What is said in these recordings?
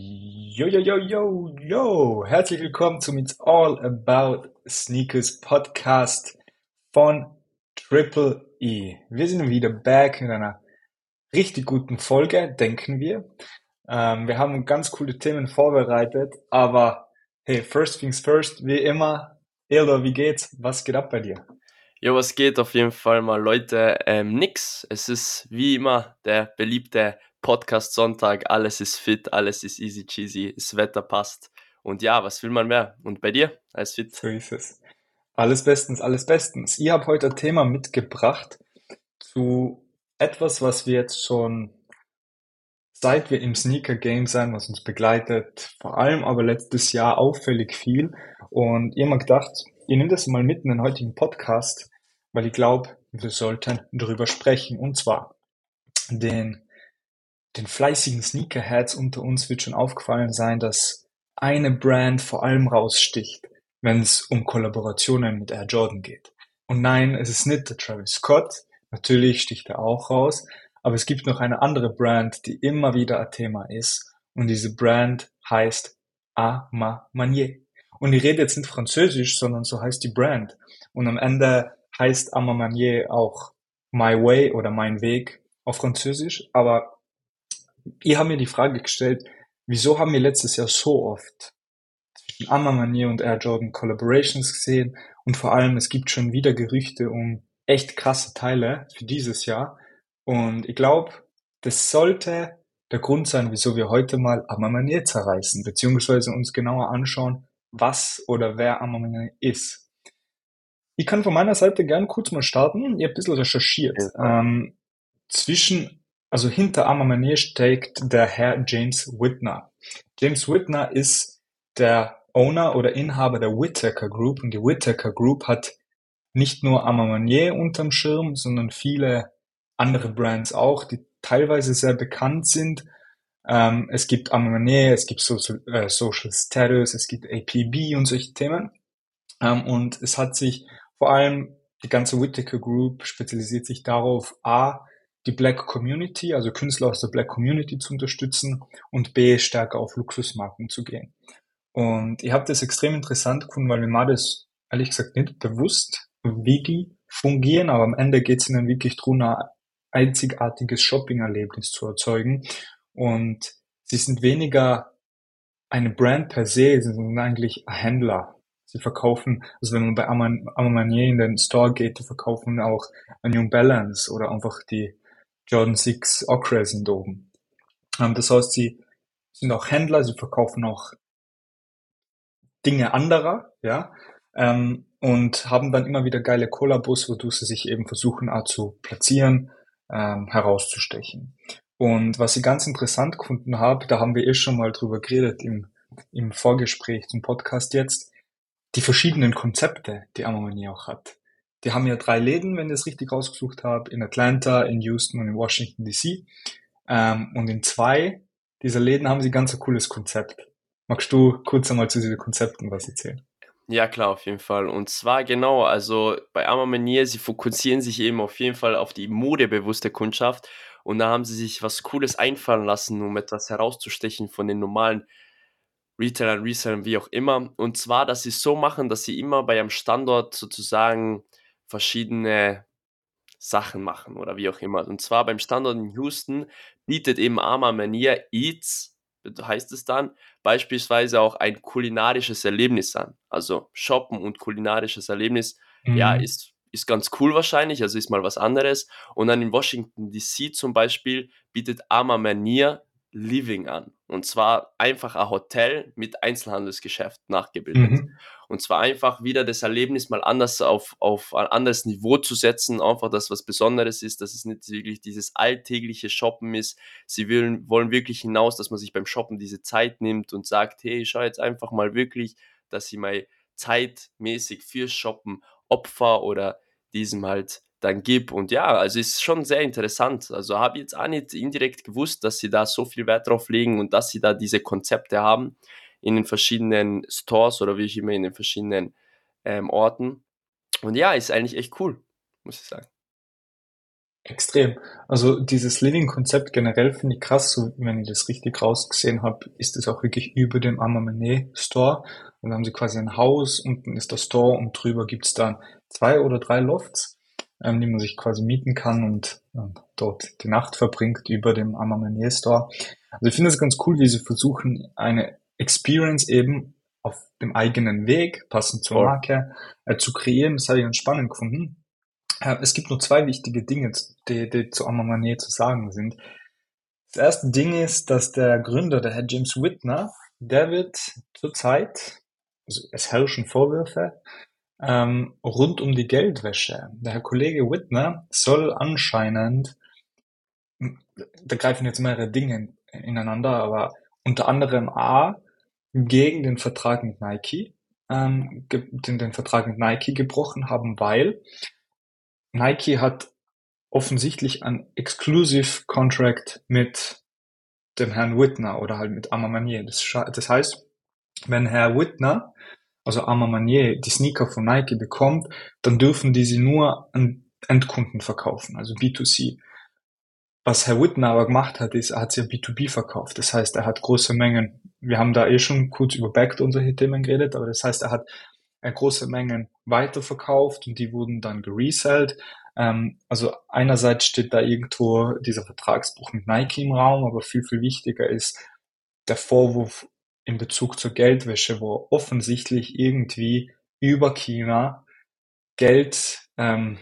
Yo, yo, yo, yo, yo! Herzlich willkommen zum It's All About Sneakers Podcast von Triple E. Wir sind wieder back in einer richtig guten Folge, denken wir. Ähm, wir haben ganz coole Themen vorbereitet, aber hey, first things first, wie immer. Eldo, wie geht's? Was geht ab bei dir? Jo, was geht auf jeden Fall mal, Leute? Ähm, nix. Es ist wie immer der beliebte Podcast Sonntag. Alles ist fit, alles ist easy cheesy, das Wetter passt. Und ja, was will man mehr? Und bei dir? Alles fit? So ist es. Alles bestens, alles bestens. Ich habe heute ein Thema mitgebracht zu etwas, was wir jetzt schon seit wir im Sneaker Game sein, was uns begleitet, vor allem aber letztes Jahr auffällig viel. Und ich habe mir gedacht, ihr nehmt das mal mit in den heutigen Podcast, weil ich glaube, wir sollten drüber sprechen. Und zwar den, den fleißigen Sneakerheads unter uns wird schon aufgefallen sein, dass eine Brand vor allem raussticht, wenn es um Kollaborationen mit Air Jordan geht. Und nein, es ist nicht der Travis Scott. Natürlich sticht er auch raus. Aber es gibt noch eine andere Brand, die immer wieder ein Thema ist. Und diese Brand heißt A Ma Manier. Und ich rede jetzt nicht Französisch, sondern so heißt die Brand. Und am Ende heißt à ma manière auch My Way oder Mein Weg auf Französisch. Aber ich habe mir die Frage gestellt, wieso haben wir letztes Jahr so oft zwischen à ma manière und Air Jordan Collaborations gesehen? Und vor allem, es gibt schon wieder Gerüchte um echt krasse Teile für dieses Jahr. Und ich glaube, das sollte der Grund sein, wieso wir heute mal à ma manière zerreißen, beziehungsweise uns genauer anschauen, was oder wer Amamene ist. Ich kann von meiner Seite gern kurz mal starten. Ich habe ein bisschen recherchiert. Ja. Ähm, zwischen, also hinter Amamene steckt der Herr James Whitner. James Whitner ist der Owner oder Inhaber der Whittaker Group und die Whittaker Group hat nicht nur Amamanier unterm Schirm, sondern viele andere Brands auch, die teilweise sehr bekannt sind ähm, es gibt Ammonet, es gibt Social, äh, Social Status, es gibt APB und solche Themen. Ähm, und es hat sich vor allem die ganze Whittaker Group spezialisiert sich darauf, A, die Black Community, also Künstler aus der Black Community zu unterstützen und B, stärker auf Luxusmarken zu gehen. Und ich habe das extrem interessant gefunden, weil mir war das ehrlich gesagt nicht bewusst, wie die fungieren, aber am Ende geht es ihnen wirklich darum, ein einzigartiges Shopping-Erlebnis zu erzeugen und sie sind weniger eine Brand per se, sie sind eigentlich Händler. Sie verkaufen, also wenn man bei Amamanier in den Store geht, die verkaufen auch ein New Balance oder einfach die Jordan 6 Ocre sind oben. Das heißt, sie sind auch Händler, sie verkaufen auch Dinge anderer, ja, ähm, und haben dann immer wieder geile Kollabos, wodurch sie sich eben versuchen, auch zu platzieren, ähm, herauszustechen. Und was ich ganz interessant gefunden habe, da haben wir eh schon mal drüber geredet im, im Vorgespräch zum Podcast jetzt, die verschiedenen Konzepte, die Amamani auch hat. Die haben ja drei Läden, wenn ich es richtig rausgesucht habe, in Atlanta, in Houston und in Washington DC. Ähm, und in zwei dieser Läden haben sie ganz ein cooles Konzept. Magst du kurz einmal zu diesen Konzepten was erzählen? Ja, klar, auf jeden Fall. Und zwar genau, also bei Amamanier, sie fokussieren sich eben auf jeden Fall auf die modebewusste Kundschaft und da haben sie sich was Cooles einfallen lassen, um etwas herauszustechen von den normalen Retailern, Resellern, wie auch immer. Und zwar, dass sie es so machen, dass sie immer bei einem Standort sozusagen verschiedene Sachen machen oder wie auch immer. Und zwar beim Standort in Houston bietet eben Arma Manier Eats, heißt es dann, beispielsweise auch ein kulinarisches Erlebnis an. Also Shoppen und kulinarisches Erlebnis, mhm. ja, ist ist ganz cool wahrscheinlich, also ist mal was anderes. Und dann in Washington DC zum Beispiel bietet Ama Manier Living an. Und zwar einfach ein Hotel mit Einzelhandelsgeschäft nachgebildet. Mhm. Und zwar einfach wieder das Erlebnis mal anders auf, auf ein anderes Niveau zu setzen, einfach das was Besonderes ist, dass es nicht wirklich dieses alltägliche Shoppen ist. Sie wollen, wollen wirklich hinaus, dass man sich beim Shoppen diese Zeit nimmt und sagt, hey, schau jetzt einfach mal wirklich, dass ich mal zeitmäßig fürs Shoppen Opfer oder diesem halt dann gib. Und ja, also ist schon sehr interessant. Also habe jetzt auch nicht indirekt gewusst, dass sie da so viel Wert drauf legen und dass sie da diese Konzepte haben in den verschiedenen Stores oder wie ich immer in den verschiedenen ähm, Orten. Und ja, ist eigentlich echt cool, muss ich sagen. Extrem. Also dieses Living-Konzept generell finde ich krass, so wenn ich das richtig rausgesehen habe, ist es auch wirklich über dem Amamene Store. Und dann haben sie quasi ein Haus, unten ist der Store und drüber gibt's dann zwei oder drei Lofts, ähm, die man sich quasi mieten kann und äh, dort die Nacht verbringt über dem Amamene Store. Also ich finde es ganz cool, wie sie versuchen, eine Experience eben auf dem eigenen Weg, passend zur Marke, äh, zu kreieren. Das habe ich ganz spannend gefunden. Es gibt nur zwei wichtige Dinge, die, die zu Amamane zu sagen sind. Das erste Ding ist, dass der Gründer, der Herr James Whitner, der wird zurzeit, also es herrschen Vorwürfe, ähm, rund um die Geldwäsche. Der Herr Kollege Whitner soll anscheinend, da greifen jetzt mehrere Dinge ineinander, aber unter anderem A, gegen den Vertrag mit Nike, ähm, den, den Vertrag mit Nike gebrochen haben, weil Nike hat offensichtlich ein Exclusive Contract mit dem Herrn Whitner oder halt mit Armand Manier. Das, das heißt, wenn Herr Whitner, also Armand Manier, die Sneaker von Nike bekommt, dann dürfen die sie nur an Endkunden verkaufen, also B2C. Was Herr Whitner aber gemacht hat, ist, er hat sie B2B verkauft. Das heißt, er hat große Mengen, wir haben da eh schon kurz über Backed solche Themen geredet, aber das heißt, er hat äh, große Mengen weiterverkauft und die wurden dann geresellt. Ähm, also einerseits steht da irgendwo dieser Vertragsbruch mit Nike im Raum, aber viel, viel wichtiger ist der Vorwurf in Bezug zur Geldwäsche, wo offensichtlich irgendwie über China Geld ähm,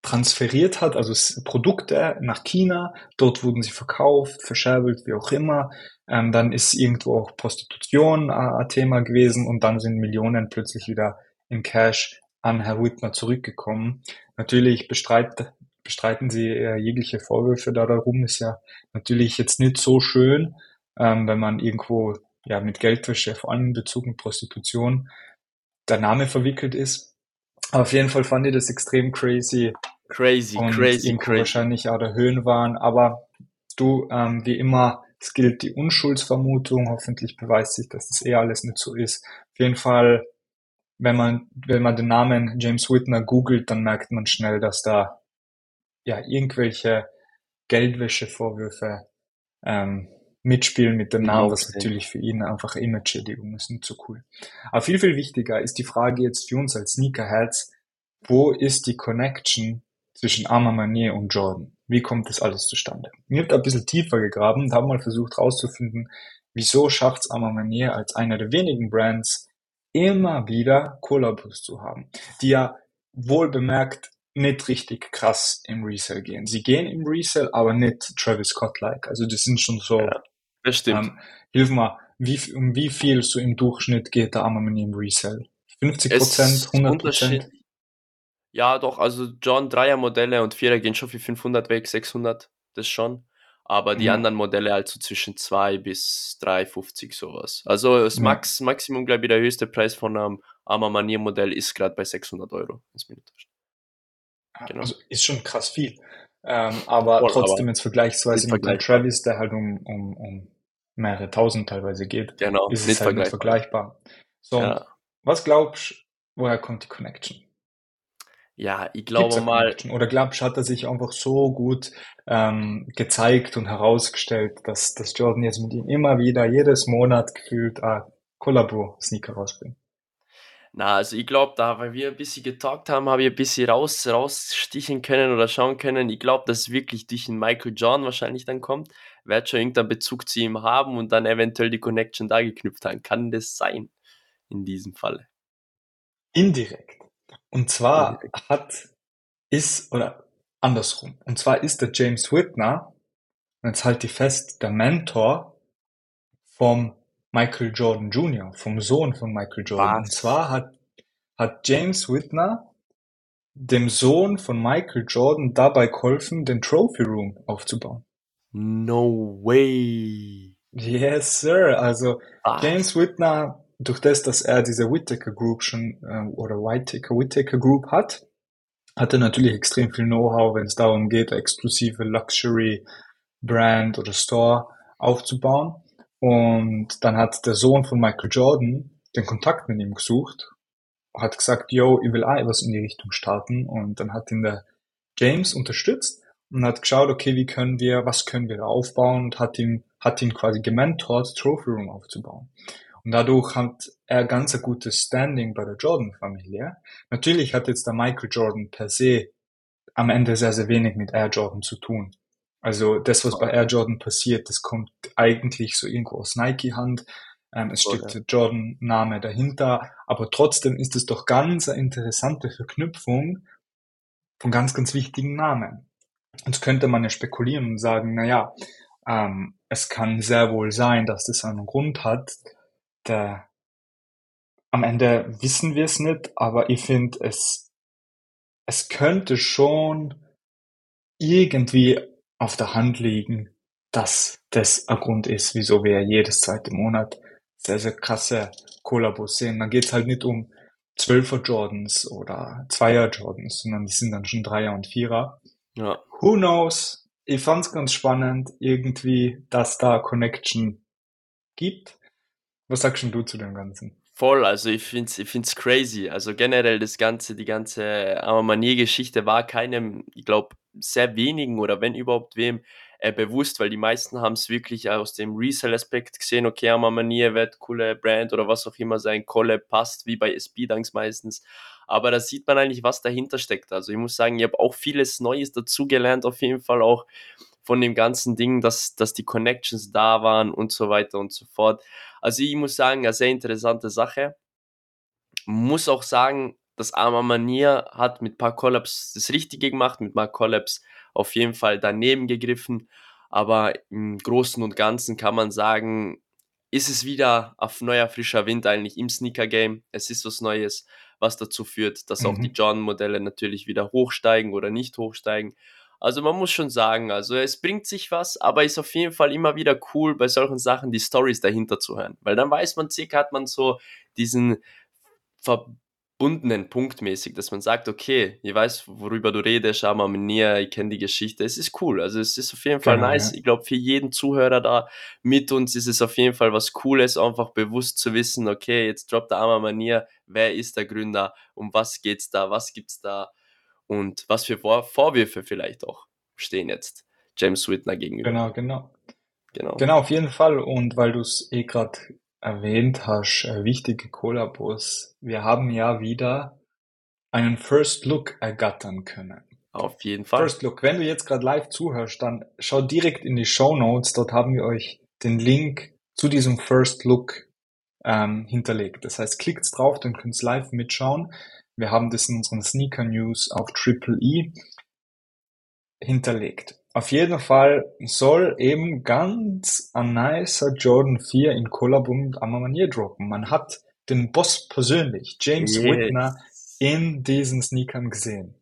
transferiert hat, also Produkte nach China, dort wurden sie verkauft, verscherbelt, wie auch immer. Ähm, dann ist irgendwo auch Prostitution äh, ein Thema gewesen und dann sind Millionen plötzlich wieder in Cash an Herr Whitmer zurückgekommen. Natürlich bestreit, bestreiten sie äh, jegliche Vorwürfe da darum, ist ja natürlich jetzt nicht so schön, ähm, wenn man irgendwo ja mit Geldwäsche, vor allem in Bezug mit Prostitution, der Name verwickelt ist. Aber auf jeden Fall fand ich das extrem crazy, Crazy, und crazy, crazy. wahrscheinlich auch der Höhen waren. Aber du, ähm, wie immer, es gilt die Unschuldsvermutung. Hoffentlich beweist sich, dass das eh alles nicht so ist. Auf jeden Fall, wenn man, wenn man den Namen James Whitner googelt, dann merkt man schnell, dass da ja irgendwelche Geldwäschevorwürfe ähm, mitspielen mit dem Namen, was natürlich für ihn einfach Image-Schädigung ist, nicht so cool. Aber viel, viel wichtiger ist die Frage jetzt für uns als Sneakerheads, wo ist die Connection zwischen Armand Manier und Jordan? Wie kommt das alles zustande? Ich habe da ein bisschen tiefer gegraben und habe mal versucht herauszufinden, wieso schafft es Armand Manier als einer der wenigen Brands immer wieder Kollabos zu haben, die ja wohl bemerkt nicht richtig krass im Resell gehen. Sie gehen im Resell, aber nicht Travis Scott-like. Also das sind schon so, Ja, Das stimmt. ähm, hilf mal, wie, um wie viel so im Durchschnitt geht der Manier im Resell? 50 Es Prozent, ist 100 Prozent? Ja, doch, also John Dreier Modelle und Vierer gehen schon für 500 weg, 600, das schon. Aber die Mhm. anderen Modelle halt so zwischen 2 bis 3,50 sowas. Also das Ja. Max, Maximum, glaube ich, der höchste Preis von einem Arma Manier Modell ist gerade bei 600 Euro. täuscht. Genau. Also ist schon krass viel. Ähm, aber Voll, trotzdem aber jetzt vergleichsweise mit dem. Travis, der halt um, um, um mehrere tausend teilweise geht, Genau, ist es nicht halt nicht vergleichbar. So, Ja. was glaubst du, woher kommt die Connection? ja, ich glaube mal? Oder glaubst du, hat er sich einfach so gut ähm, gezeigt und herausgestellt, dass, dass Jordan jetzt mit ihm immer wieder jedes Monat gefühlt ein Kollabo-Sneaker rausbringt? Na, also ich glaube, da, weil wir ein bisschen getalkt haben, habe ich ein bisschen raus, rausstichen können oder schauen können. Ich glaube, dass wirklich durch den Michael John wahrscheinlich dann kommt. Wird schon irgendeinen Bezug zu ihm haben und dann eventuell die Connection da geknüpft haben. Kann das sein? In diesem Falle. Indirekt. Und zwar Indirekt. hat, ist, oder andersrum. Und zwar ist der James Whitner, und jetzt halt die fest, der Mentor vom Michael Jordan Jr., vom Sohn von Michael Jordan. Und Was? zwar hat, hat James Whitner dem Sohn von Michael Jordan dabei geholfen, den Trophy Room aufzubauen. No way. Yes, sir. Also Was? James Whitner, durch das, dass er diese Whittaker Group schon äh, oder Whittaker Whittaker Group hat, hat er natürlich extrem viel Know-how, wenn es darum geht, exklusive Luxury Brand oder Store aufzubauen. Und dann hat der Sohn von Michael Jordan den Kontakt mit ihm gesucht, hat gesagt, yo, ich will auch was in die Richtung starten. Und dann hat ihn der James unterstützt und hat geschaut, okay, wie können wir, was können wir aufbauen und hat ihn, hat ihn quasi gementort, Trophy Room aufzubauen. Und dadurch hat er ganz ein gutes Standing bei der Jordan-Familie. Natürlich hat jetzt der Michael Jordan per se am Ende sehr, sehr wenig mit Air Jordan zu tun. Also das, was bei Air Jordan passiert, das kommt eigentlich so irgendwo aus Nike-Hand. Ähm, es steht der Jordan-Name dahinter, aber trotzdem ist es doch ganz eine interessante Verknüpfung von ganz, ganz wichtigen Namen. Jetzt könnte man ja spekulieren und sagen, na ja, ähm, es kann sehr wohl sein, dass das einen Grund hat, der am Ende wissen wir es nicht, aber ich finde, es, es könnte schon irgendwie auf der Hand liegen, dass das ein Grund ist, wieso wir jedes zweite Monat sehr, sehr krasse Kollabos sehen. Dann geht's halt nicht um Zwölfer Jordans oder Zweier Jordans, sondern die sind dann schon Dreier und Vierer. Ja. Who knows? Ich fand's ganz spannend, irgendwie, dass da Connection gibt. Was sagst du zu dem Ganzen? Voll, also ich finde es ich find's crazy. Also generell das Ganze, die ganze Amamanier-Geschichte war keinem, ich glaube, sehr wenigen oder wenn überhaupt wem äh, bewusst, weil die meisten haben es wirklich aus dem Resell-Aspekt gesehen, okay, Amamanier wird coole Brand oder was auch immer sein, Collab passt, wie bei SB-Dunks meistens. Aber da sieht man eigentlich, was dahinter steckt. Also ich muss sagen, ich habe auch vieles Neues dazugelernt, auf jeden Fall auch von dem ganzen Ding, dass, dass die Connections da waren und so weiter und so fort. Also ich muss sagen, eine sehr interessante Sache. Muss auch sagen, das Arma Manier hat mit ein paar Collabs das Richtige gemacht, mit ein paar Collabs auf jeden Fall daneben gegriffen. Aber im Großen und Ganzen kann man sagen, ist es wieder auf neuer frischer Wind eigentlich im Sneaker-Game. Es ist was Neues, was dazu führt, dass mhm. auch die mhm. Jordan-Modelle natürlich wieder hochsteigen oder nicht hochsteigen. Also man muss schon sagen, also es bringt sich was, aber ist auf jeden Fall immer wieder cool, bei solchen Sachen die Stories dahinter zu hören. Weil dann weiß man, circa hat man so diesen verbundenen punktmäßig, dass man sagt, okay, ich weiß, worüber du redest, schau mal näher, ich kenne die Geschichte. Es ist cool. Also es ist auf jeden Fall genau, nice. Ja. Ich glaube, für jeden Zuhörer da mit uns ist es auf jeden Fall was Cooles, einfach bewusst zu wissen, okay, jetzt droppt der arme Manier, wer ist der Gründer, um was geht's da, was gibt's da und was für Vor Vorwürfe vielleicht auch stehen jetzt James Whitner gegenüber. Genau, genau. Genau. Genau, auf jeden Fall. Und weil du es eh gerade erwähnt hast, äh, wichtige Kollabos, wir haben ja wieder einen First Look ergattern können. Auf jeden Fall. First Look. Wenn du jetzt gerade live zuhörst, dann schau direkt in die Show Notes. Dort haben wir euch den Link zu diesem First Look ähm, hinterlegt. Das heißt, klickt drauf, dann könnt ihr live mitschauen. Wir haben das in unseren Sneaker News auf Triple E hinterlegt. Auf jeden Fall soll eben ganz ein nicer Jordan 4 in Kollabum mit Amamanier droppen. Man hat den Boss persönlich, James yes. Whitner, in diesen Sneakern gesehen.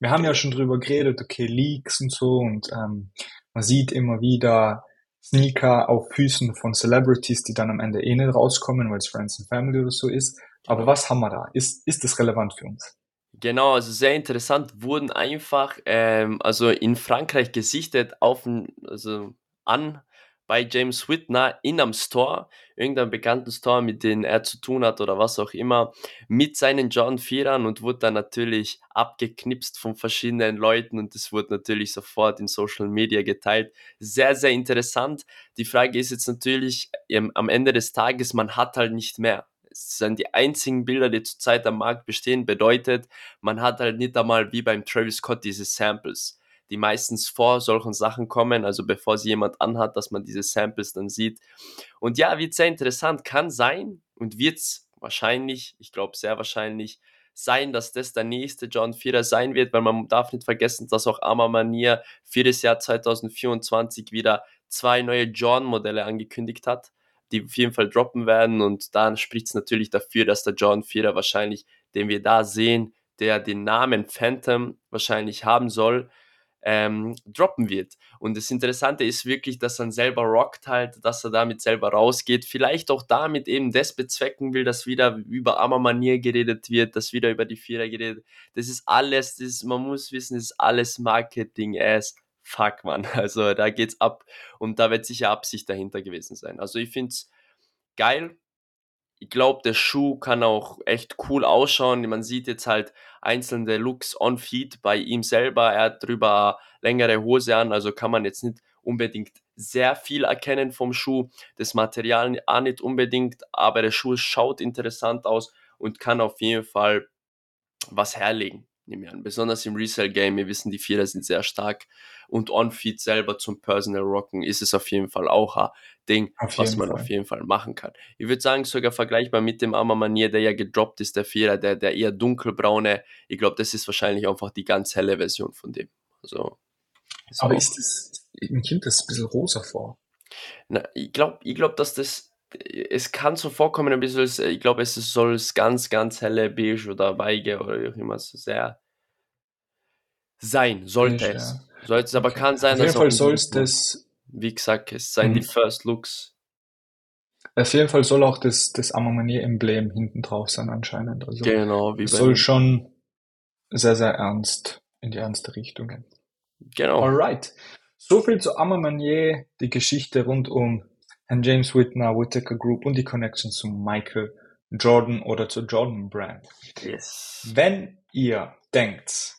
Wir haben ja schon drüber geredet, okay, Leaks und so und ähm, man sieht immer wieder Sneaker auf Füßen von Celebrities, die dann am Ende eh nicht rauskommen, weil es Friends and Family oder so ist. Aber was haben wir da? Ist, ist das relevant für uns? Genau, also sehr interessant, wurden einfach ähm, also in Frankreich gesichtet auf also an bei James Whitner in einem Store, irgendeinem bekannten Store, mit dem er zu tun hat oder was auch immer, mit seinen John Vierern und wurde dann natürlich abgeknipst von verschiedenen Leuten und das wurde natürlich sofort in Social Media geteilt. Sehr, sehr interessant. Die Frage ist jetzt natürlich ähm, am Ende des Tages, man hat halt nicht mehr es sind die einzigen Bilder, die zurzeit am Markt bestehen, bedeutet, man hat halt nicht einmal wie beim Travis Scott diese Samples, die meistens vor solchen Sachen kommen, also bevor sie jemand anhat, dass man diese Samples dann sieht. Und ja, wird sehr interessant, kann sein und wird es wahrscheinlich, ich glaube sehr wahrscheinlich, sein, dass das der nächste John Vierer sein wird, weil man darf nicht vergessen, dass auch Arma Manier für das Jahr 2024 wieder zwei neue John-Modelle angekündigt hat die auf jeden Fall droppen werden. Und dann spricht es natürlich dafür, dass der John Vierer wahrscheinlich, den wir da sehen, der den Namen Phantom wahrscheinlich haben soll, ähm, droppen wird. Und das Interessante ist wirklich, dass er selber rockt halt, dass er damit selber rausgeht. Vielleicht auch damit eben das bezwecken will, dass wieder über Ammermanier geredet wird, dass wieder über die Vierer geredet. Das ist alles, das ist, man muss wissen, das ist alles Marketing-Ass fuck, man. Also da geht's ab und da wird sicher Absicht dahinter gewesen sein. Also ich finde es geil. ich glaube, der Schuh kann auch echt cool ausschauen. Man sieht jetzt halt einzelne Looks on Feet bei ihm selber. Er hat drüber längere Hose an, also kann man jetzt nicht unbedingt sehr viel erkennen vom Schuh. Das Material auch nicht unbedingt, aber der Schuh schaut interessant aus und kann auf jeden Fall was herlegen nehme ich an. Besonders im Resale-Game, wir wissen, die Vierer sind sehr stark. Und On-Feed selber zum Personal Rocken ist es auf jeden Fall auch ein Ding, was man Fall. auf jeden Fall machen kann. Ich würde sagen, sogar vergleichbar mit dem Arma Manier, der ja gedroppt ist, der Vierer, der, der eher dunkelbraune. Ich glaube, das ist wahrscheinlich einfach die ganz helle Version von dem. Also, Aber ist das, mir kommt das ein bisschen rosa vor. Na, ich glaube, ich glaub, dass das es kann so vorkommen, ein bisschen, ich glaube, es soll ganz, ganz helle Beige oder Weige oder wie auch immer so sehr sein, sollte Beige, es. Sollte es, aber kann sein, Auf jeden Fall soll es das. Wie gesagt, es seien mhm. die First Looks. Auf jeden Fall soll auch das, das Amamanier-Emblem hinten drauf sein, anscheinend. Also genau, wie es soll schon sehr, sehr ernst in die ernste Richtung gehen. Genau. Alright. So viel zu Amamanier, die Geschichte rund um Herrn James Whitner, Whittaker Group und die Connection zu Michael Jordan oder zur Jordan Brand. Yes. Wenn ihr denkt,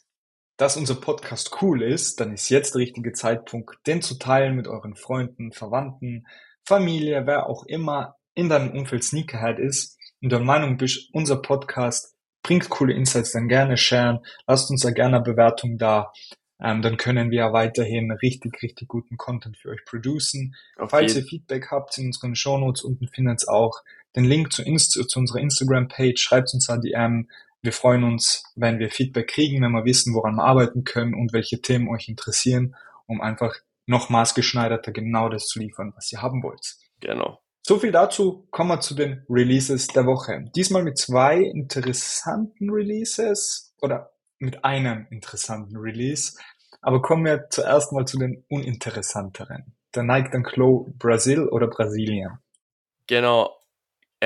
dass unser Podcast cool ist, dann ist jetzt der richtige Zeitpunkt, den zu teilen mit euren Freunden, Verwandten, Familie, wer auch immer in deinem Umfeld Sneakerhead ist und der Meinung bist, unser Podcast bringt coole Insights, dann gerne sharen. Lasst uns da gerne eine Bewertung da ähm, dann können wir weiterhin richtig, richtig guten Content für euch producen. Auf Falls ihr Feedback habt, in unseren Shownotes unten findet ihr auch den Link zu, Inst zu unserer Instagram-Page. Schreibt uns an DM. Wir freuen uns, wenn wir Feedback kriegen, wenn wir wissen, woran wir arbeiten können und welche Themen euch interessieren, um einfach noch maßgeschneiderter genau das zu liefern, was ihr haben wollt. Genau. So viel dazu. Kommen wir zu den Releases der Woche. Diesmal mit zwei interessanten Releases oder mit einem interessanten Release. Aber kommen wir zuerst mal zu den uninteressanteren. Der Nike Dunk Low Brasil oder Brasilien? Genau.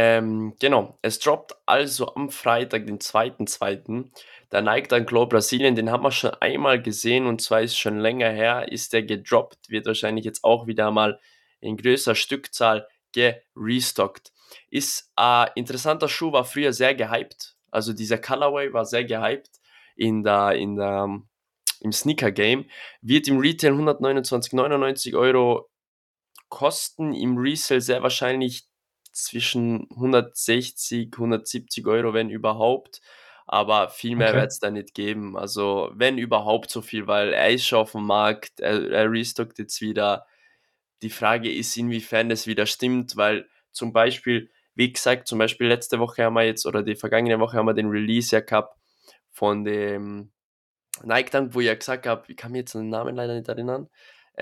Ähm, genau. Es droppt also am Freitag, den 2.2. Der Nike Dunk Low Brasilien, den haben wir schon einmal gesehen und zwar ist schon länger her, ist der gedroppt, wird wahrscheinlich jetzt auch wieder mal in größer Stückzahl gerestockt. Ist ein interessanter Schuh, war früher sehr gehypt. Also dieser Colorway war sehr gehypt in der, in der, im Sneaker-Game, wird im Retail 129,99 Euro kosten, im Resale sehr wahrscheinlich zwischen 160, 170 Euro, wenn überhaupt. Aber viel mehr okay. wird es da nicht geben. Also, wenn überhaupt so viel, weil er ist schon auf dem Markt, er, er restockt jetzt wieder. Die Frage ist, inwiefern das wieder stimmt, weil zum Beispiel, wie gesagt, zum Beispiel letzte Woche haben wir jetzt, oder die vergangene Woche haben wir den Release ja gehabt von dem Nike Dunk, wo ich ja gesagt habe, ich kann mir jetzt den Namen leider nicht erinnern,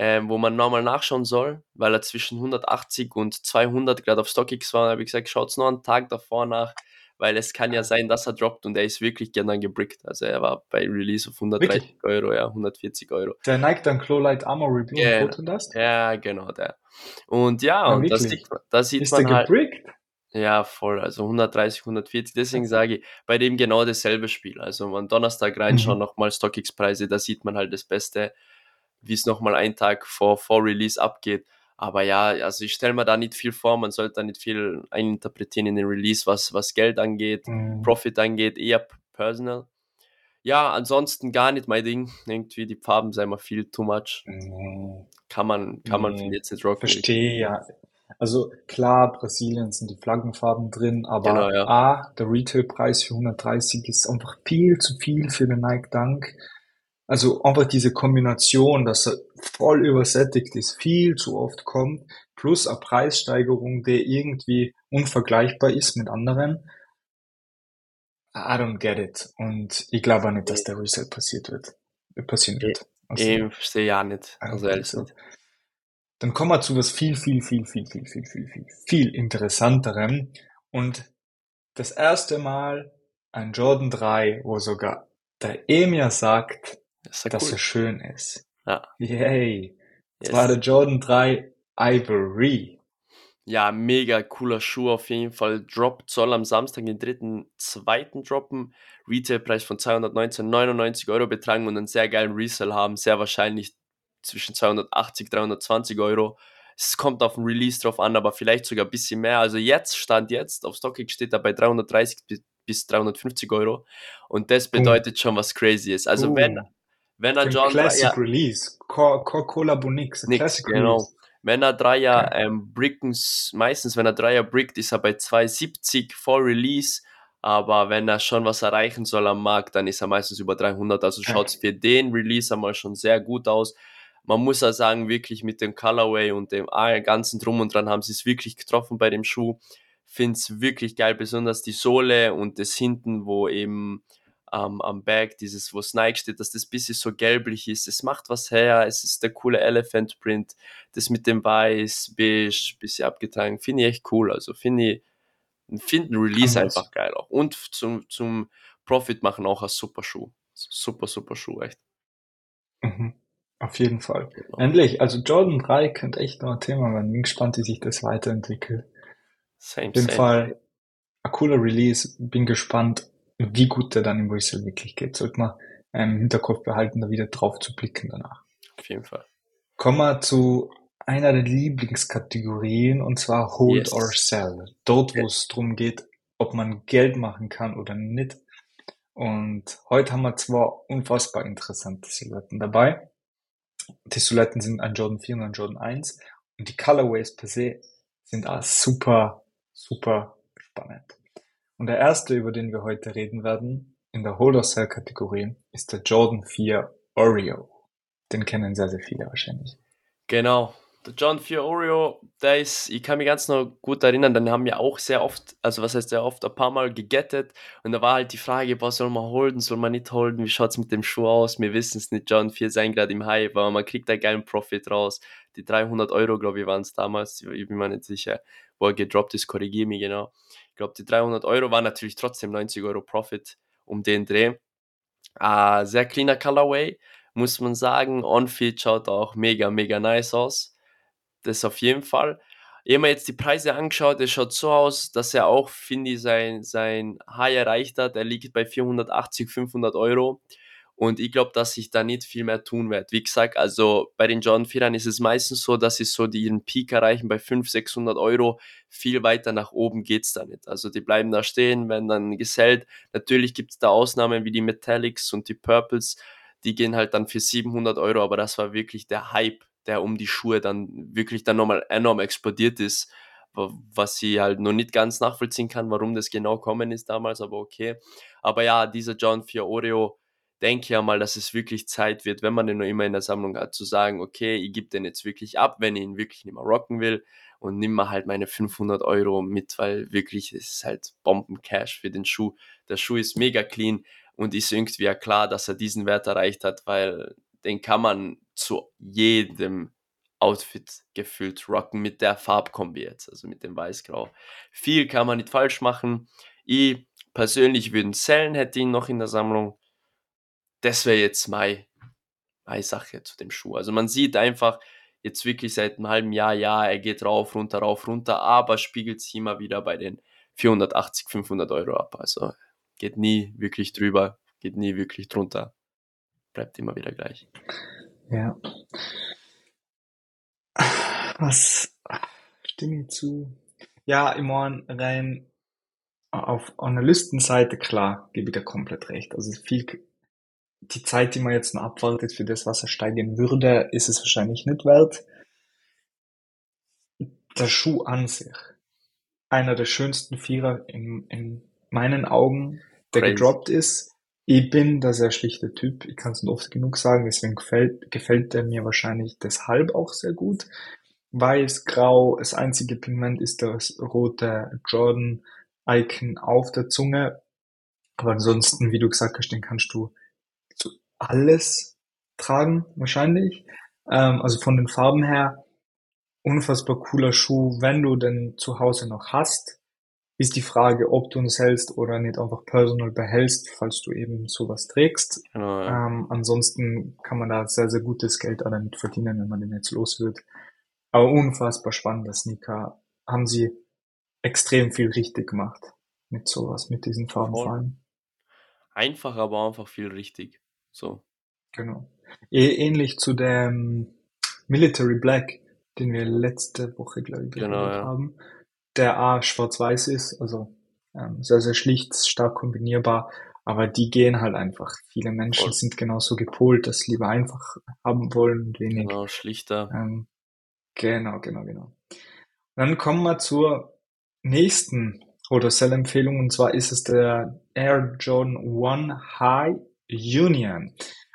ähm, wo man nochmal nachschauen soll, weil er zwischen 180 und 200 gerade auf StockX war. Da habe ich gesagt, schaut es noch einen Tag davor nach, weil es kann ja sein, dass er droppt und er ist wirklich gerne gebrickt. Also er war bei Release auf 130 wirklich? Euro, ja, 140 Euro. Der Nike Dunk Low Light Armor Review yeah. das? Ja, genau, der. Und ja, ja und das sieht, das sieht ist man der halt. Gebrickt? Ja, voll. Also 130, 140. Deswegen sage ich, bei dem genau dasselbe Spiel. Also am Donnerstag reinschauen, mhm. nochmal StockX-Preise, da sieht man halt das Beste, wie es nochmal einen Tag vor, vor Release abgeht. Aber ja, also ich stelle mir da nicht viel vor, man sollte da nicht viel eininterpretieren in den Release, was, was Geld angeht, mhm. Profit angeht, eher personal. Ja, ansonsten gar nicht mein Ding. Irgendwie die Farben sind immer viel too much. Mhm. Kann man, kann man mhm. jetzt nicht rocken. Verstehe, ja. Also klar, Brasilien sind die Flaggenfarben drin, aber genau, ja. A, der Retailpreis für 130 ist einfach viel zu viel für den Nike Dunk. Also einfach diese Kombination, dass er voll übersättigt ist, viel zu oft kommt, plus eine Preissteigerung, die irgendwie unvergleichbar ist mit anderen. I don't get it. Und ich glaube auch nicht, dass der Resale passiert wird. Passieren wird. Also, ich verstehe ja nicht. Also ehrlich nicht. Dann kommen wir zu was viel, viel, viel, viel, viel, viel, viel, viel, viel interessanterem. Und das erste Mal ein Jordan 3, wo sogar der Emir sagt, das dass cool. er schön ist. Ja. Yay. Das yes. war der Jordan 3 Ivory. Ja, mega cooler Schuh auf jeden Fall. Droppt soll am Samstag den dritten, zweiten droppen. Retailpreis von 219,99 Euro betragen und einen sehr geilen Resell haben. Sehr wahrscheinlich zwischen 280, 320 Euro. Es kommt auf den Release drauf an, aber vielleicht sogar ein bisschen mehr. Also jetzt, Stand jetzt, auf StockX steht er bei 330 bis 350 Euro. Und das bedeutet uh. schon was crazy ist. Also uh. wenn, wenn er John Classic Dreier, Release, Coca-Cola Bonix, Classic genau. Release. Wenn er Dreier okay. ähm, brickens, meistens wenn er Dreier brickt, ist er bei 270 vor Release. Aber wenn er schon was erreichen soll am Markt, dann ist er meistens über 300. Also schaut es für den Release einmal schon sehr gut aus. Man muss ja sagen, wirklich mit dem Colorway und dem ganzen Drum und Dran haben sie es wirklich getroffen bei dem Schuh. Finde es wirklich geil, besonders die Sohle und das hinten, wo eben ähm, am Bag, dieses, wo Nike steht, dass das bisschen so gelblich ist. Es macht was her, es ist der coole Elephant Print. Das mit dem Weiß, Beige, bisschen abgetragen, finde ich echt cool. Also finde ich, finde ein Release Anders. einfach geil auch. Und zum, zum Profit machen auch als super Schuh. Super, super Schuh, echt. Mhm. Auf jeden Fall. Genau. Endlich, also Jordan 3 könnte echt noch ein Thema werden. Bin gespannt, wie sich das weiterentwickelt. Same, Auf jeden same. Fall ein cooler Release. Bin gespannt, wie gut der dann im Resale wirklich geht. Sollte man ähm, im Hinterkopf behalten, da wieder drauf zu blicken danach. Auf jeden Fall. Kommen wir zu einer der Lieblingskategorien und zwar Hold yes. or Sell. Dort, wo es darum geht, ob man Geld machen kann oder nicht. Und heute haben wir zwar unfassbar interessante Silhouetten dabei. Die Silhouetten sind ein Jordan 4 und ein Jordan 1 und die Colorways per se sind auch super, super spannend. Und der erste, über den wir heute reden werden, in der Hold or Sell Kategorie, ist der Jordan 4 Oreo. Den kennen sehr, sehr viele wahrscheinlich. Genau. Der John 4 Oreo, der ist, ich kann mich ganz noch gut erinnern, den haben wir auch sehr oft, also was heißt sehr oft, ein paar Mal gegettet. Und da war halt die Frage, was soll man holden, soll man nicht holden, wie schaut es mit dem Schuh aus, wir wissen es nicht, John 4 sein gerade im Hype, aber man kriegt da geilen Profit raus, die 300 Euro, glaube ich, waren es damals, ich bin mir nicht sicher, wo er gedroppt ist, korrigiere mich genau, glaube, die 300 Euro waren natürlich trotzdem 90 Euro Profit um den Dreh, uh, sehr cleaner Colorway, muss man sagen, On-Feed schaut auch mega, mega nice aus, das auf jeden Fall. Habe mir jetzt die Preise angeschaut, es schaut so aus, dass er auch, finde ich, sein, sein High erreicht hat. Er liegt bei 480, 500 Euro. Und ich glaube, dass ich da nicht viel mehr tun werde. Wie gesagt, also bei den John Vierern ist es meistens so, dass sie so ihren Peak erreichen bei 500, 600 Euro. Viel weiter nach oben geht es da nicht. Also die bleiben da stehen, werden dann gesellt. Natürlich gibt es da Ausnahmen wie die Metallics und die Purples. Die gehen halt dann für 700 Euro, aber das war wirklich der Hype der um die Schuhe dann wirklich dann nochmal enorm explodiert ist, was sie halt noch nicht ganz nachvollziehen kann, warum das genau kommen ist damals, aber okay. Aber ja, dieser John 4 Oreo, denke ja mal, dass es wirklich Zeit wird, wenn man den noch immer in der Sammlung hat, zu sagen, okay, ich gebe den jetzt wirklich ab, wenn ich ihn wirklich nicht mehr rocken will und nimm mal halt meine 500 Euro mit, weil wirklich, es ist halt Bomben-Cash für den Schuh. Der Schuh ist mega clean und ist irgendwie ja klar, dass er diesen Wert erreicht hat, weil den kann man zu jedem Outfit gefühlt rocken mit der Farbkombi jetzt, also mit dem Weiß-Grau. Viel kann man nicht falsch machen. Ich persönlich würde ihn sellen, hätte ihn noch in der Sammlung. Das wäre jetzt meine, meine Sache zu dem Schuh. Also man sieht einfach jetzt wirklich seit einem halben Jahr, ja, er geht rauf, runter, rauf, runter, aber spiegelt sich immer wieder bei den 480, 500 Euro ab. Also geht nie wirklich drüber, geht nie wirklich drunter bleibt immer wieder gleich. Ja. Was stimme ich zu? Ja, ich rein auf Analystenseite, klar, gebe ich da komplett recht. Also viel, die Zeit, die man jetzt noch abwartet für das, was er steigen würde, ist es wahrscheinlich nicht wert. Der Schuh an sich, einer der schönsten Vierer in, in meinen Augen, der Crazy. gedroppt ist. Ich bin da sehr schlichter Typ, ich kann es nicht oft genug sagen, deswegen gefällt, gefällt er mir wahrscheinlich deshalb auch sehr gut. Weiß, grau, das einzige Pigment ist das rote Jordan-Icon auf der Zunge. Aber ansonsten, wie du gesagt hast, den kannst du alles tragen, wahrscheinlich. Ähm, also von den Farben her, unfassbar cooler Schuh, wenn du den zu Hause noch hast ist die Frage, ob du uns hältst oder nicht einfach personal behältst, falls du eben sowas trägst. Genau, ja. ähm, ansonsten kann man da sehr, sehr gutes Geld damit verdienen, wenn man den jetzt los wird. Aber unfassbar spannender Sneaker. Haben sie extrem viel richtig gemacht mit sowas, mit diesen Farbenfallen. Einfach, aber einfach viel richtig. So. Genau. Ähnlich zu dem Military Black, den wir letzte Woche, glaube ich, Genau, ja. haben, der A schwarz-weiß ist, also ähm, sehr, sehr schlicht, stark kombinierbar, aber die gehen halt einfach. Viele Menschen Voll. sind genauso gepolt, dass sie lieber einfach haben wollen und wenig. Genau, schlichter. Ähm, genau, genau, genau. Dann kommen wir zur nächsten oder Sell-Empfehlung und zwar ist es der Air Jordan One High Union.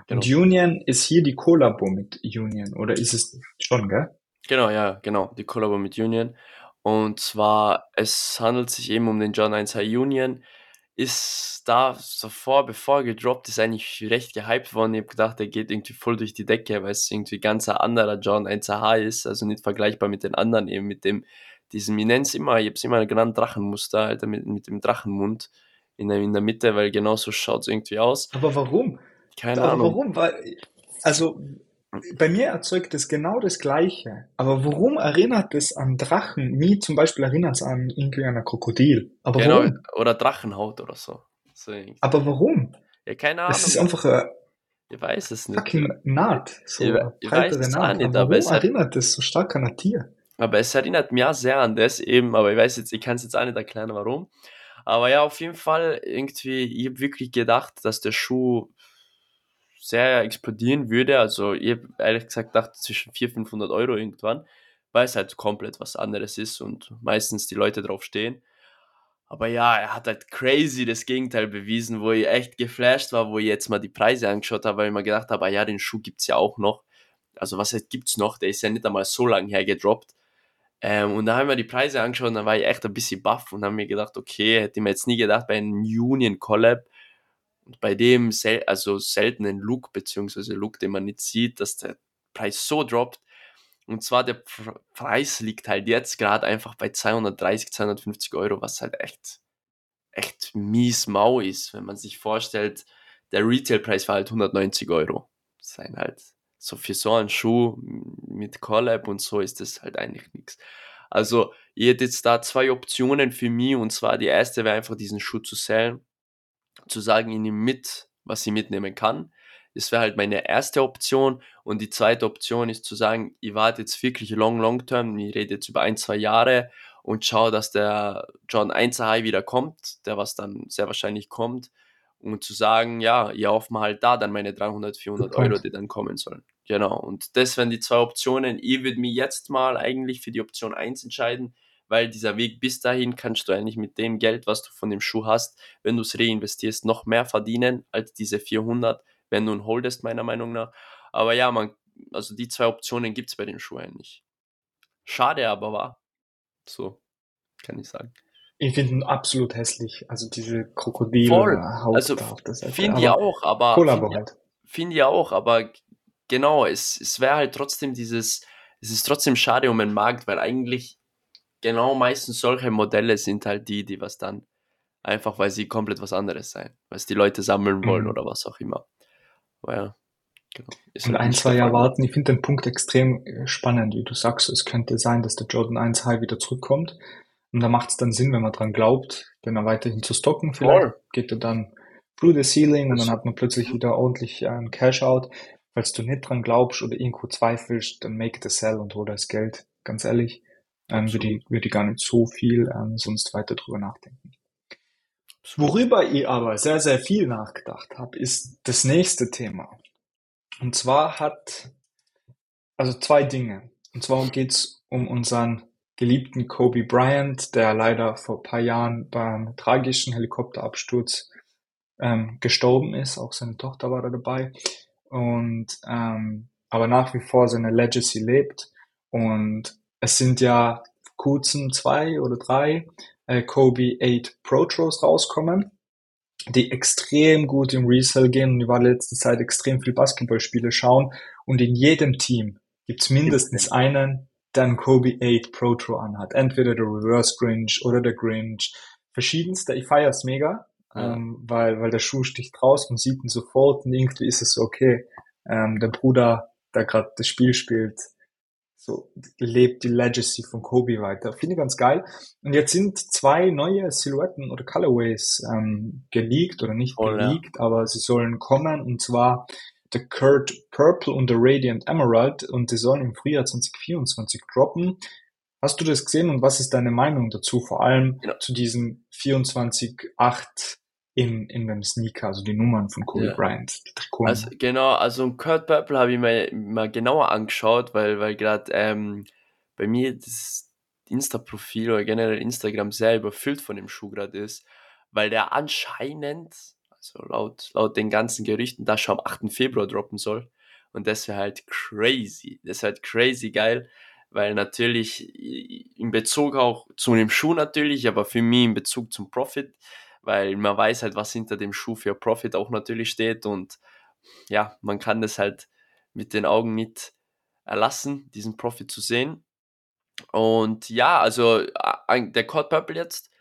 Und Genau. Union ist hier die Kollabo mit Union, oder ist es schon, gell? Genau, ja, genau. Die Kollabo mit Union. Und zwar, es handelt sich eben um den John 1 High Union. Ist da sofort, bevor er gedroppt ist, eigentlich recht gehypt worden. Ich habe gedacht, der geht irgendwie voll durch die Decke, weil es irgendwie ganz ein anderer John 1 H ist. Also nicht vergleichbar mit den anderen, eben mit dem, diesem, ich nenne es immer, ich habe es immer genannt, Drachenmuster, Alter, mit, mit dem Drachenmund in der, in der Mitte, weil genau so schaut es irgendwie aus. Aber warum? Keine Aber Ahnung. warum? Weil, also, bei mir erzeugt es genau das Gleiche. Aber warum erinnert es an Drachen? Mir zum Beispiel erinnert es an irgendwie an ein Krokodil. Aber Genau, warum? oder Drachenhaut oder so. so. Aber warum? ja, keine Es ist Ahnung. einfach eine Ich weiß es nicht. fucking Naht. So Ich, ich weiß es Naht. nicht, Aber aber warum es, erinnert es so stark an ein Tier? aber es erinnert mich auch sehr an das eben, aber ich weiß jetzt, ich kann es jetzt auch nicht erklären, warum. Aber ja, auf jeden Fall irgendwie, ich habe wirklich gedacht, dass der Schuh sehr explodieren würde. Also ich habe ehrlich gesagt gedacht, zwischen 400, 500 Euro irgendwann, weil es halt komplett was anderes ist und meistens die Leute drauf stehen. Aber ja, er hat halt crazy das Gegenteil bewiesen, wo ich echt geflasht war, wo ich jetzt mal die Preise angeschaut habe, weil ich mir gedacht habe, ah ja, den Schuh gibt's ja auch noch. Also was heißt, gibt's noch? Der ist ja nicht einmal so lang her gedroppt. Ähm, und da haben wir die Preise angeschaut und dann war ich echt ein bisschen baff und habe mir gedacht, okay, hätte ich mir jetzt nie gedacht, bei einem Union Collab und bei dem sel also seltenen Look, beziehungsweise Look, den man nicht sieht, dass der Preis so droppt. Und zwar der Pr Preis liegt halt jetzt gerade einfach bei 230, 250 Euro, was halt echt, echt mies mau ist, wenn man sich vorstellt, der Retailpreis war halt 190 Euro. Das ist halt so für so einen Schuh mit Collab und so ist das halt eigentlich nichts. Also, ich hätte jetzt da zwei Optionen für mich und zwar die erste wäre einfach diesen Schuh zu sellen, zu sagen, ich nehme mit, was ich mitnehmen kann. Das wäre halt meine erste Option. Und die zweite Option ist zu sagen, ich warte jetzt wirklich long, long term, ich rede jetzt über ein, zwei Jahre und schaue, dass der John 1 High wieder kommt, der was dann sehr wahrscheinlich kommt. Und zu sagen, ja, ich hoffe mal halt da dann meine 300, 400 Good point. Euro, die dann kommen sollen. Genau. Und das wären die zwei Optionen. Ich würde mich jetzt mal eigentlich für die Option 1 entscheiden, weil dieser Weg bis dahin kannst du eigentlich mit dem Geld, was du von dem Schuh hast, wenn du es reinvestierst, noch mehr verdienen als diese 400, wenn du ihn holdest, meiner Meinung nach. Aber ja, man, also die zwei Optionen gibt es bei den Schuhen eigentlich. Schade aber war. So, kann ich sagen. Ich finde ihn absolut hässlich. Also diese Voll. Krokodil-Haut Also finde ich auch, aber finde ich, halt. auch, aber genau, es, es wäre halt trotzdem dieses, es ist trotzdem schade um den Markt, weil eigentlich genau meistens solche Modelle sind halt die, die was dann einfach, weil sie komplett was anderes sein, weil es die Leute sammeln wollen Mhm. oder was auch immer. Aber ja, genau. Ist Und halt ein, zwei Jahre warten. Ich finde den Punkt extrem äh, spannend, wie du sagst. Es könnte sein, dass der Jordan 1 High wieder zurückkommt. Und da macht es dann Sinn, wenn man dran glaubt, den er weiterhin zu stocken. Vielleicht Voll. geht er dann through the ceiling und dann hat man plötzlich wieder ordentlich ähm, Cash out. Falls du nicht dran glaubst oder irgendwo zweifelst, dann make the sell und hol das Geld. Ganz ehrlich, ähm, würde ich, würde ich gar nicht so viel ähm, sonst weiter drüber nachdenken. Worüber ich aber sehr, sehr viel nachgedacht habe, ist das nächste Thema. Und zwar hat, also zwei Dinge. Und zwar geht's um unseren geliebten Kobe Bryant, der leider vor ein paar Jahren beim tragischen Helikopterabsturz ähm, gestorben ist. Auch seine Tochter war da dabei. Und ähm, aber nach wie vor seine Legacy lebt. Und es sind ja kurzem zwei oder drei äh, Kobe 8 Pro Tros rauskommen, die extrem gut im Resell gehen. Und ich war letzte Zeit extrem viel Basketballspiele schauen. Und in jedem Team gibt's mindestens einen, der einen Kobe 8 Pro Tro anhat. Entweder der Reverse Grinch oder der Grinch. Verschiedenste. Ich feier's mega, Ja. ähm, weil, weil der Schuh sticht raus, man sieht ihn sofort und irgendwie ist es so, okay, ähm, der Bruder, der gerade das Spiel spielt, so lebt die Legacy von Kobe weiter. Finde ich ganz geil. Und jetzt sind zwei neue Silhouetten oder Colorways ähm, geleakt oder nicht Voll, ja. geleakt, aber sie sollen kommen und zwar The Kurt Purple und The Radiant Emerald und die sollen im Frühjahr 2024 droppen. Hast du das gesehen und was ist deine Meinung dazu? Vor allem Genau. zu diesem 24.8 in, in dem Sneaker, also die Nummern von Kobe Ja. Bryant, die Trikotnummer. Also genau, also Kurt Purple habe ich mir mal genauer angeschaut, weil, weil gerade ähm, bei mir das Insta-Profil oder generell Instagram sehr überfüllt von dem Schuh gerade ist, weil der anscheinend, also laut, laut den ganzen Gerüchten, da schon am 8. Februar droppen soll. Und das wäre halt crazy. Das wäre halt crazy geil, weil natürlich in Bezug auch zu dem Schuh natürlich, aber für mich in Bezug zum Profit, weil man weiß halt, was hinter dem Schuh für Profit auch natürlich steht und ja, man kann das halt mit den Augen nicht erlassen, diesen Profit zu sehen. Und ja, also der Code Purple jetzt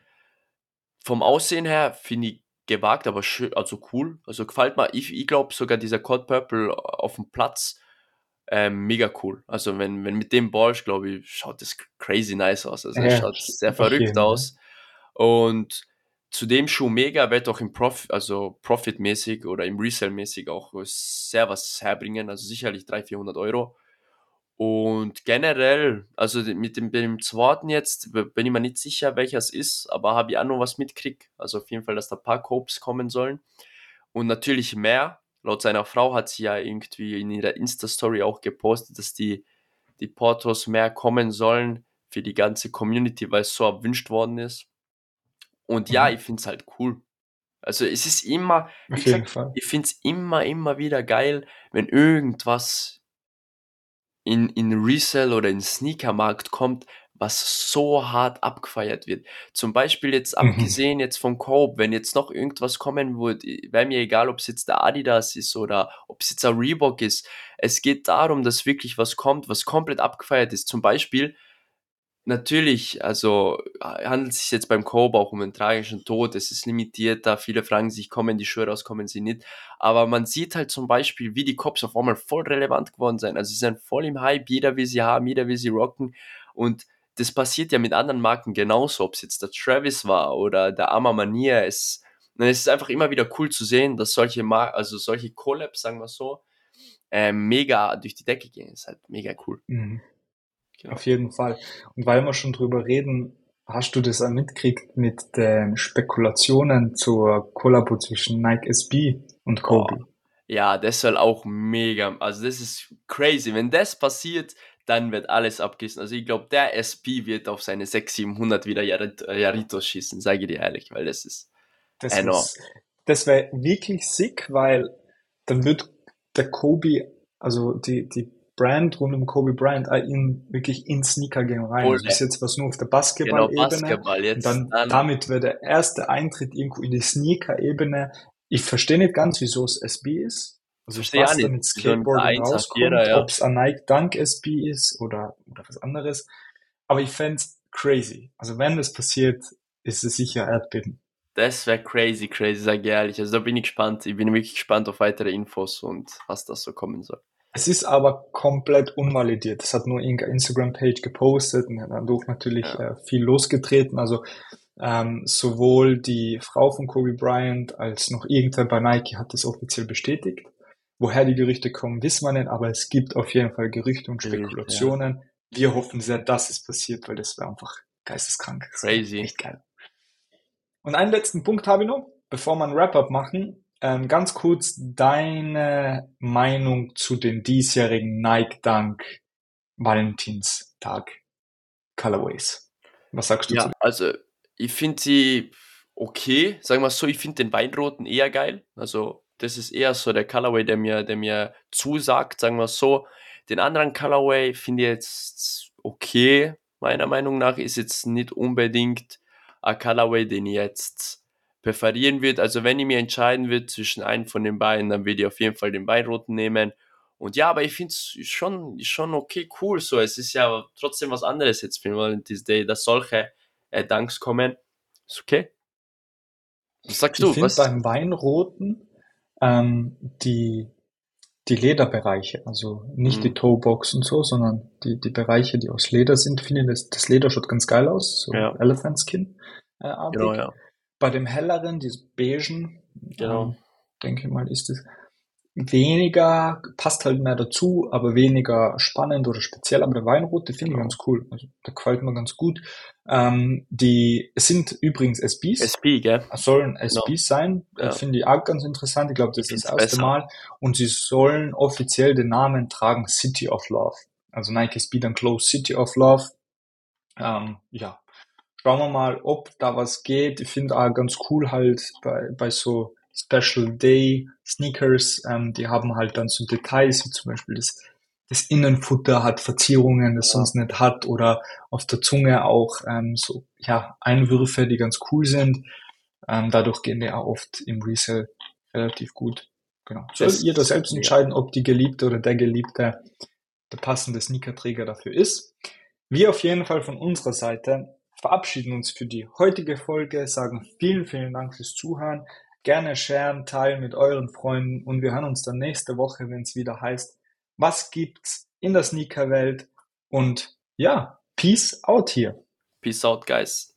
vom Aussehen her finde ich gewagt, aber schön, also cool. Also gefällt mir. Ich, ich glaube sogar dieser Code Purple auf dem Platz ähm, mega cool. Also wenn, wenn mit dem Ball, glaube ich, schaut das crazy nice aus. Also es Ja, schaut sehr verrückt aus. Und zu dem Schuh mega wird auch im Prof also Profit-mäßig oder im Resell-mäßig auch sehr was herbringen. Also sicherlich 300, 400 Euro. Und generell, also mit dem, mit dem zweiten jetzt, bin ich mir nicht sicher, welcher es ist, aber habe ich auch noch was mitgekriegt. Also auf jeden Fall, dass da ein paar Copes kommen sollen. Und natürlich mehr. Laut seiner Frau hat sie ja irgendwie in ihrer Insta-Story auch gepostet, dass die, die Portos mehr kommen sollen für die ganze Community, weil es so erwünscht worden ist. Und ja, Mhm. ich finde es halt cool. Also es ist immer, Auf jeden Fall. ich finde es immer, immer wieder geil, wenn irgendwas in, in Resell oder in Sneakermarkt kommt, was so hart abgefeiert wird. Zum Beispiel jetzt Mhm. abgesehen jetzt von Cope, wenn jetzt noch irgendwas kommen würde, wäre mir egal, ob es jetzt der Adidas ist oder ob es jetzt ein Reebok ist. Es geht darum, dass wirklich was kommt, was komplett abgefeiert ist. Zum Beispiel, natürlich, also äh, handelt es sich jetzt beim Cope auch um einen tragischen Tod, es ist limitierter, viele fragen sich, kommen die Schuhe raus, kommen sie nicht. Aber man sieht halt zum Beispiel, wie die Cops auf einmal voll relevant geworden sind. Also sie sind voll im Hype, jeder will sie haben, jeder will sie rocken. Und das passiert ja mit anderen Marken genauso, ob es jetzt der Travis war oder der Arma Manier. Es, es ist einfach immer wieder cool zu sehen, dass solche Mar also solche Collabs, sagen wir so, ähm, mega durch die Decke gehen. ist halt mega cool. Mhm. Auf jeden Fall. Und weil wir schon drüber reden, hast du das auch mitgekriegt mit den Spekulationen zur Kollabo zwischen Nike SB und Kobe? Ja, das soll auch mega, also das ist crazy. Wenn das passiert, dann wird alles abgerissen. Also ich glaube, der SP wird auf seine 600, 700 wieder Yaritos schießen, sage ich dir ehrlich, weil das ist Das enorm. ist, das wäre wirklich sick, weil dann wird der Kobe, also die, die Brand rund um Kobe Bryant in, wirklich in Sneaker Game rein. Voll, Also bis jetzt was nur auf der Genau, Basketball-Ebene. Basketball Und jetzt. dann, Dann, damit wäre der erste Eintritt irgendwo in die Sneaker-Ebene. Ich verstehe nicht ganz, wieso es SB ist. Also Verstehe auch was da nicht, mit Skateboarding Einser, rauskommt, ja. ob es ein Nike Dunk SB ist oder, oder was anderes. Aber ich fände crazy. Also wenn das passiert, ist es sicher Erdbeben. das wäre crazy, crazy, sage ich ehrlich. Also da bin ich gespannt. Ich bin wirklich gespannt auf weitere Infos und was das so kommen soll. Es ist aber komplett unvalidiert. Das hat nur irgendeine Instagram-Page gepostet und hat dadurch natürlich Ja. äh, viel losgetreten. Also ähm, sowohl die Frau von Kobe Bryant als noch irgendwer bei Nike hat das offiziell bestätigt. Woher die Gerüchte kommen, wissen wir nicht, aber es gibt auf jeden Fall Gerüchte und Gerüchte, ja. Spekulationen. Wir hoffen sehr, dass es passiert, weil das wäre einfach geisteskrank. Crazy. Echt geil. Und einen letzten Punkt habe ich noch, bevor wir ein Wrap-up machen. Ähm, ganz kurz deine Meinung zu den diesjährigen Nike Dunk Valentinstag Colorways. Was sagst du zu Ja, also ich finde sie okay, sagen wir so, ich finde den Weinroten eher geil. Also das ist eher so der Colorway, der mir, der mir zusagt, sagen wir so. Den anderen Colorway finde ich jetzt okay, meiner Meinung nach, ist jetzt nicht unbedingt ein Colorway, den ich jetzt präferieren würde. Also wenn ich mir entscheiden würde zwischen einem von den beiden, dann würde ich auf jeden Fall den Weinroten nehmen. Und ja, aber ich finde es schon, schon okay, cool so. Es ist ja trotzdem was anderes jetzt für Valentine's Day, dass solche äh, Danks kommen. Ist okay. Was sagst Ich du? Was? beim Weinroten ähm, die, die Lederbereiche, also nicht Mhm. die Toebox und so, sondern die, die Bereiche, die aus Leder sind, finde ich, das, das Leder schaut ganz geil aus, so Ja. Elephant Skin äh. Genau, ja. Bei dem helleren, dieses beigen, Genau. ähm, denke ich mal, ist es, weniger, passt halt mehr dazu, aber weniger spannend oder speziell. Aber der Weinrote finde Genau. ich ganz cool. Also, der gefällt mir ganz gut. Ähm, die es sind übrigens SBs. SB, gell? sollen SBs sein. Ja. Äh, Finde ich auch ganz interessant. Ich glaube, das ist find's das erste besser. Mal. Und sie sollen offiziell den Namen tragen City of Love. Also Nike Speed and Close City of Love. Ähm, ja, schauen wir mal, ob da was geht. Ich finde auch ganz cool halt bei, bei so Special Day Sneakers, ähm, die haben halt dann so Details, wie zum Beispiel das, das Innenfutter hat Verzierungen, das sonst nicht hat, oder auf der Zunge auch ähm, so ja, Einwürfe, die ganz cool sind. Ähm, dadurch gehen die auch oft im Resale relativ gut. Genau. Soll Das- ihr da selbst entscheiden, ob die Geliebte oder der Geliebte der passende Sneakerträger dafür ist. Wir auf jeden Fall von unserer Seite verabschieden uns für die heutige Folge, sagen vielen, vielen Dank fürs Zuhören. Gerne sharen, teilen mit euren Freunden und wir hören uns dann nächste Woche, wenn es wieder heißt, was gibt's in der Sneakerwelt und ja, Peace out hier. Peace out, guys.